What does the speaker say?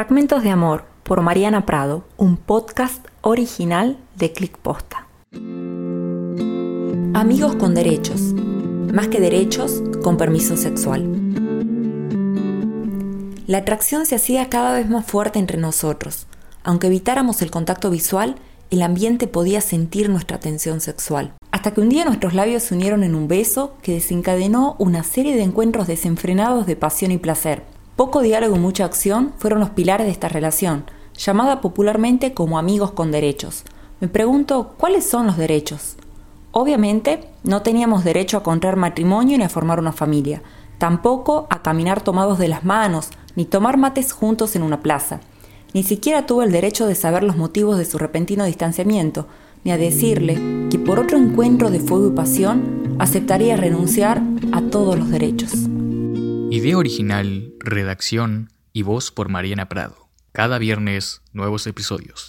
Fragmentos de Amor por Mariana Prado, un podcast original de Click Posta. Amigos con derechos. Más que derechos, con permiso sexual. La atracción se hacía cada vez más fuerte entre nosotros. Aunque evitáramos el contacto visual, el ambiente podía sentir nuestra tensión sexual. Hasta que un día nuestros labios se unieron en un beso que desencadenó una serie de encuentros desenfrenados de pasión y placer. Poco diálogo y mucha acción fueron los pilares de esta relación, llamada popularmente como amigos con derechos. Me pregunto, ¿cuáles son los derechos? Obviamente, no teníamos derecho a contraer matrimonio ni a formar una familia, tampoco a caminar tomados de las manos, ni tomar mates juntos en una plaza. Ni siquiera tuve el derecho de saber los motivos de su repentino distanciamiento, ni a decirle que por otro encuentro de fuego y pasión aceptaría renunciar a todos los derechos. Idea original, redacción y voz por Mariana Prado. Cada viernes, nuevos episodios.